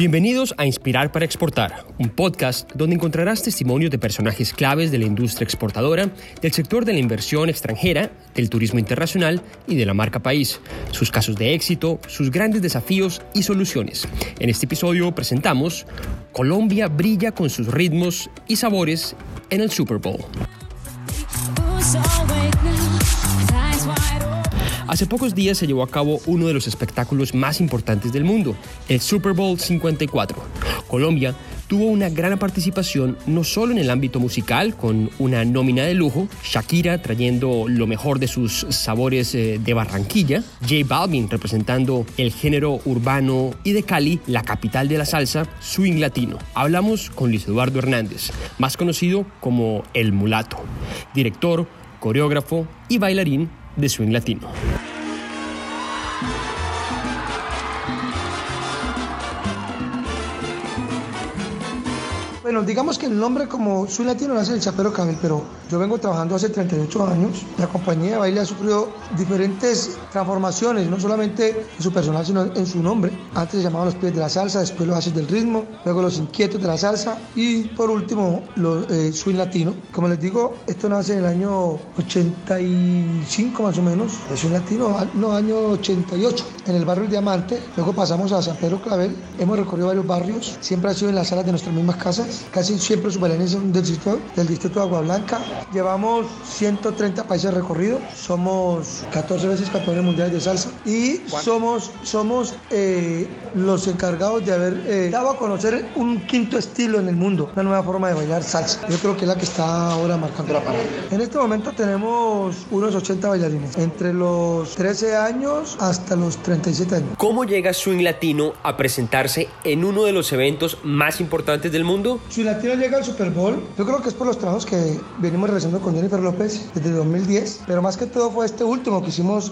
Bienvenidos a Inspirar para Exportar, un podcast donde encontrarás testimonios de personajes claves de la industria exportadora, del sector de la inversión extranjera, del turismo internacional y de la marca país, sus casos de éxito, sus grandes desafíos y soluciones. En este episodio presentamos Colombia brilla con sus ritmos y sabores en el Super Bowl. Hace pocos días se llevó a cabo uno de los espectáculos más importantes del mundo, el Super Bowl 54. Colombia tuvo una gran participación no solo en el ámbito musical, con una nómina de lujo, Shakira trayendo lo mejor de sus sabores eh, de Barranquilla, J Balvin representando el género urbano y de Cali, la capital de la salsa, swing latino. Hablamos con Luis Eduardo Hernández, más conocido como El Mulato, director, coreógrafo y bailarín de swing latino. Bueno, digamos que el nombre como soy latino nace el Chapero Cabel, pero yo vengo trabajando hace 38 años. La compañía de baile ha sufrido diferentes transformaciones, no solamente en su personal, sino en su nombre. Antes se llamaban los pies de la salsa, después los haces del ritmo, luego los inquietos de la salsa y por último los eh, swing latino. Como les digo, esto nace en el año 85 más o menos, el swing latino, no, año 88, en el barrio Diamante. Luego pasamos a San Pedro Clavel, hemos recorrido varios barrios, siempre ha sido en las salas de nuestras mismas casas casi siempre sus bailarines son del distrito, del distrito de Agua Blanca. Llevamos 130 países recorridos, somos 14 veces campeones mundiales de salsa y somos, somos eh, los encargados de haber eh, dado a conocer un quinto estilo en el mundo, una nueva forma de bailar salsa. Yo creo que es la que está ahora marcando la parada. En este momento tenemos unos 80 bailarines, entre los 13 años hasta los 37 años. ¿Cómo llega Swing Latino a presentarse en uno de los eventos más importantes del mundo? Si Latino llega al Super Bowl, yo creo que es por los trabajos que venimos realizando con Jennifer López desde 2010, pero más que todo fue este último que hicimos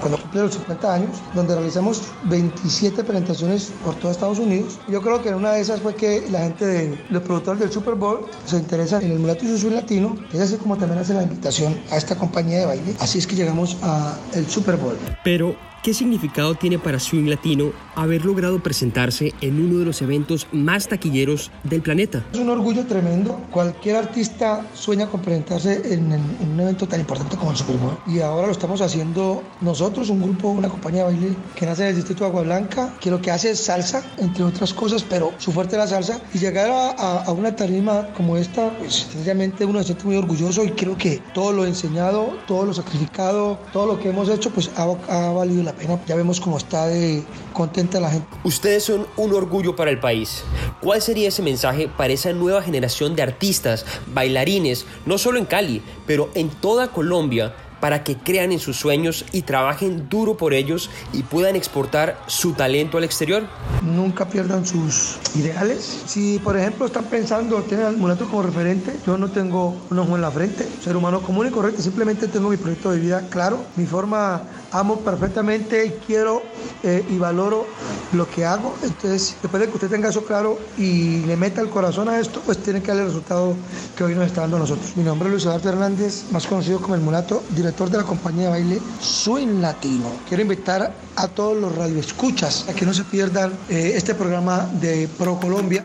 cuando cumplió los 50 años, donde realizamos 27 presentaciones por todo Estados Unidos. Yo creo que en una de esas fue que la gente de los productores del Super Bowl se interesan en el mulato y su latino, es así como también hace la invitación a esta compañía de baile. Así es que llegamos al Super Bowl. Pero ¿Qué significado tiene para Swing Latino haber logrado presentarse en uno de los eventos más taquilleros del planeta? Es un orgullo tremendo. Cualquier artista sueña con presentarse en, un evento tan importante como el Super Bowl. Y ahora lo estamos haciendo nosotros, un grupo, una compañía de baile que nace en el distrito de Agua Blanca, que lo que hace es salsa, entre otras cosas, pero su fuerte es la salsa. Y llegar a, una tarima como esta, pues sencillamente uno se siente muy orgulloso y creo que todo lo enseñado, todo lo sacrificado, todo lo que hemos hecho, pues ha, ha valido la ya vemos cómo está de contenta la gente. Ustedes son un orgullo para el país. ¿Cuál sería ese mensaje para esa nueva generación de artistas, bailarines, no solo en Cali, pero en toda Colombia? Para que crean en sus sueños y trabajen duro por ellos y puedan exportar su talento al exterior? Nunca pierdan sus ideales. Si, por ejemplo, están pensando, tienen al mulato como referente, yo no tengo un ojo en la frente, ser humano común y correcto, simplemente tengo mi proyecto de vida claro, mi forma, amo perfectamente y quiero eh, y valoro lo que hago. Entonces, después de que usted tenga eso claro y le meta el corazón a esto, pues tiene que darle el resultado que hoy nos está dando a nosotros. Mi nombre es Luis Eduardo Hernández, más conocido como el mulato, director de la compañía de baile Swing Latino. Quiero invitar a todos los radioescuchas a que no se pierdan eh, este programa de Pro Colombia.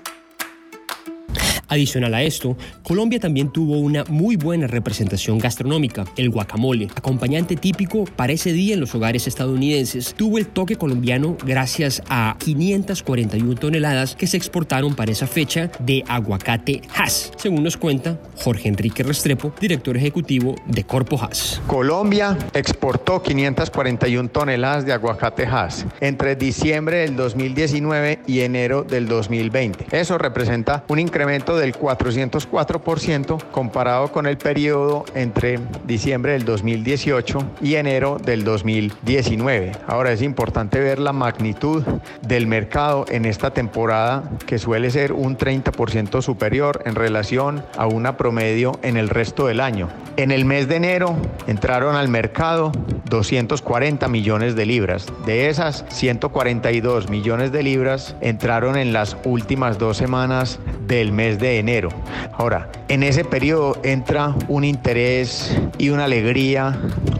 Adicional a esto, Colombia también tuvo una muy buena representación gastronómica. El guacamole, acompañante típico para ese día en los hogares estadounidenses, tuvo el toque colombiano gracias a 541 toneladas que se exportaron para esa fecha de aguacate Hass, según nos cuenta Jorge Enrique Restrepo, director ejecutivo de Corpo Hass. Colombia exportó 541 toneladas de aguacate Hass entre diciembre del 2019 y enero del 2020. Eso representa un incremento del 404% comparado con el periodo entre diciembre del 2018 y enero del 2019. Ahora es importante ver la magnitud del mercado en esta temporada que suele ser un 30% superior en relación a una promedio en el resto del año. En el mes de enero entraron al mercado 240 millones de libras. De esas, 142 millones de libras entraron en las últimas dos semanas del mes de enero. Ahora, en ese periodo entra un interés y una alegría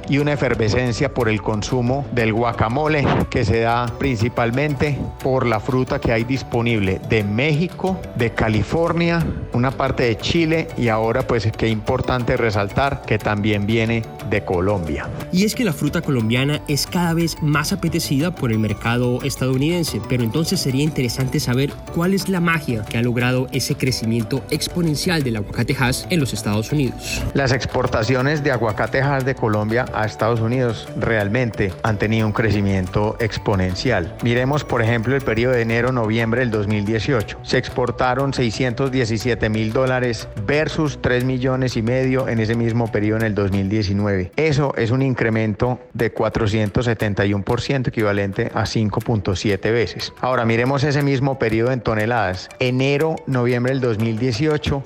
y una efervescencia por el consumo del guacamole que se da principalmente por la fruta que hay disponible de México, de California, una parte de Chile y ahora pues qué importante resaltar que también viene de Colombia. Y es que la fruta colombiana es cada vez más apetecida por el mercado estadounidense, pero entonces sería interesante saber cuál es la magia que ha logrado ese crecimiento exponencial del aguacatejas en los Estados Unidos. Las exportaciones de aguacatejas de Colombia a Estados Unidos realmente han tenido un crecimiento exponencial. Miremos por ejemplo el periodo de enero-noviembre del 2018. Se exportaron 617 mil dólares versus 3 millones y medio en ese mismo periodo en el 2019. Eso es un incremento de 471% equivalente a 5.7 veces. Ahora miremos ese mismo periodo en toneladas. Enero-noviembre del 2018,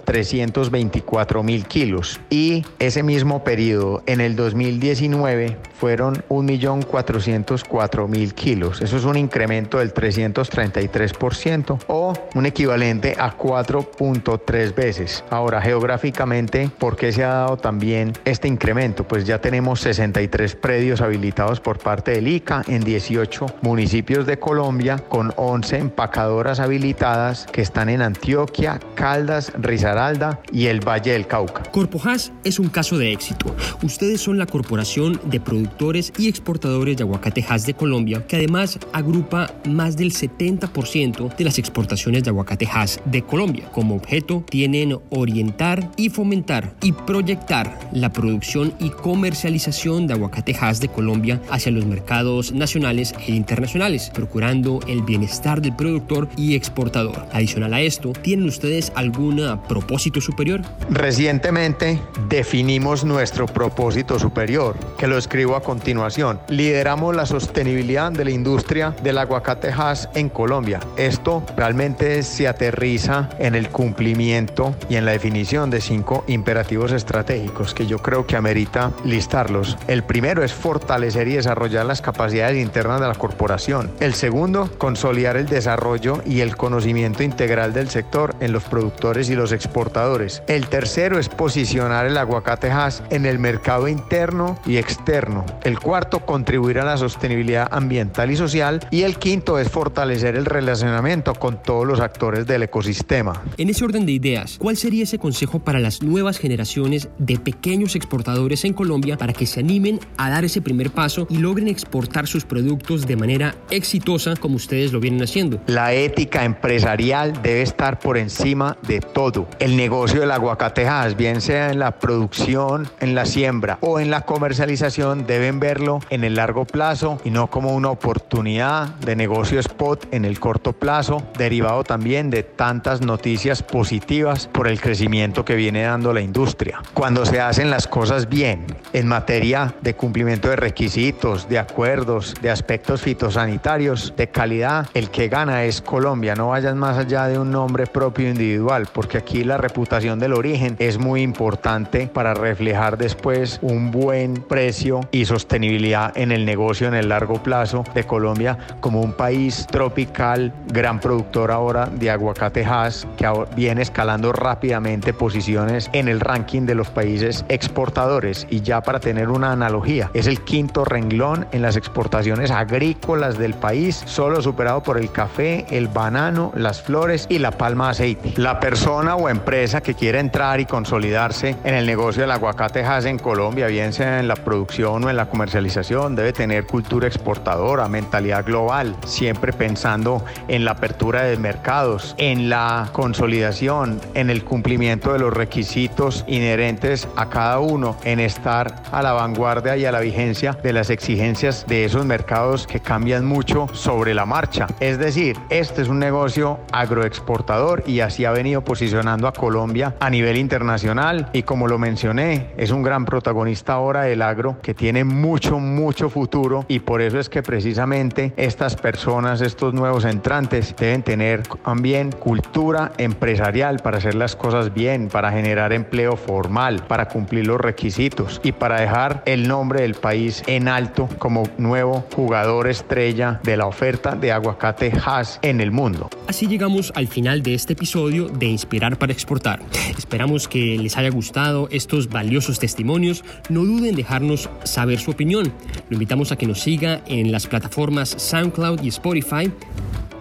324 mil kilos. Y ese mismo periodo en el 2019 fueron 1.404.000 kilos. Eso es un incremento del 333% o un equivalente a 4.3 veces. Ahora, geográficamente, ¿por qué se ha dado también este incremento? Pues ya tenemos 63 predios habilitados por parte del ICA en 18 municipios de Colombia con 11 empacadoras habilitadas que están en Antioquia, Caldas, Risaralda y el Valle del Cauca. Corpojas es un caso de éxito. Ustedes son la corporación de productores y exportadores de aguacatejas de Colombia que además agrupa más del 70% de las exportaciones de aguacatejas de Colombia. Como objeto tienen orientar y fomentar y proyectar la producción y comercialización de aguacatejas de Colombia hacia los mercados nacionales e internacionales, procurando el bienestar del productor y exportador. Adicional a esto, ¿tienen ustedes algún propósito superior? Recientemente definimos nuestro propósito superior, que lo escribo a continuación. Lideramos la sostenibilidad de la industria del aguacatejas en Colombia. Esto realmente se aterriza en el cumplimiento y en la definición de cinco imperativos estratégicos que yo creo que amerita listarlos. El primero es fortalecer y desarrollar las capacidades internas de la corporación. El segundo, consolidar el desarrollo y el conocimiento integral del sector en los productores y los exportadores. El tercero es posicionar el aguacatejas en el mercado interno y externo. El cuarto, contribuir a la sostenibilidad ambiental y social. Y el quinto es fortalecer el relacionamiento con todos los actores del ecosistema. En ese orden de ideas, ¿cuál sería ese consejo para las nuevas generaciones de pequeños exportadores en Colombia para que se animen a dar ese primer paso y logren exportar sus productos de manera exitosa como ustedes lo vienen haciendo? La ética empresarial debe estar por encima de todo. El negocio del aguacatejas, bien sea en la producción, en la siembra o en la comercialización, deben verlo en el largo plazo y no como una oportunidad de negocio spot en el corto plazo, derivado también de tantas noticias positivas por el crecimiento que viene dando la industria. Cuando se hacen las cosas bien en materia de cumplimiento de requisitos, de acuerdos, de aspectos fitosanitarios, de calidad, el que gana es Colombia. No vayan más allá de un nombre propio individual, porque aquí la reputación del origen es muy importante para reflejar después un buen precio y sostenibilidad en el negocio en el largo plazo de Colombia como un país tropical, gran productor ahora de aguacatejas, que viene escalando rápidamente posiciones en el ranking de los países exportadores. Y ya para tener una analogía, es el quinto renglón en las exportaciones agrícolas del país, solo superado por el café, el banano, las flores y la palma aceite. La persona o empresa que quiere entrar y consolidarse en el negocio del aguacatejas en Colombia, bien sea en la producción o en la comercialización, debe tener cultura exportadora, mentalidad global, siempre pensando en la apertura de mercados, en la consolidación, en el cumplimiento de los requisitos inherentes a cada uno, en estar a la vanguardia y a la vigencia de las exigencias de esos mercados que cambian mucho sobre la marcha. Es decir, este es un negocio agroexportador y así ha venido posicionando a Colombia a nivel internacional y como lo mencioné, es un gran protagonista ahora del agro que tiene mucho, mucho futuro y por eso es que precisamente estas personas, estos nuevos entrantes deben tener también cultura empresarial para hacer las cosas bien, para generar empleo formal, para cumplir los requisitos. y para dejar el nombre del país en alto como nuevo jugador estrella de la oferta de aguacate Hass en el mundo. Así llegamos al final de este episodio de Inspirar para Exportar. Esperamos que les haya gustado estos valiosos testimonios. No duden en dejarnos saber su opinión. Lo invitamos a que nos siga en las plataformas SoundCloud y Spotify.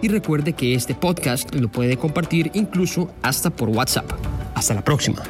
Y recuerde que este podcast lo puede compartir incluso hasta por WhatsApp. Hasta la próxima.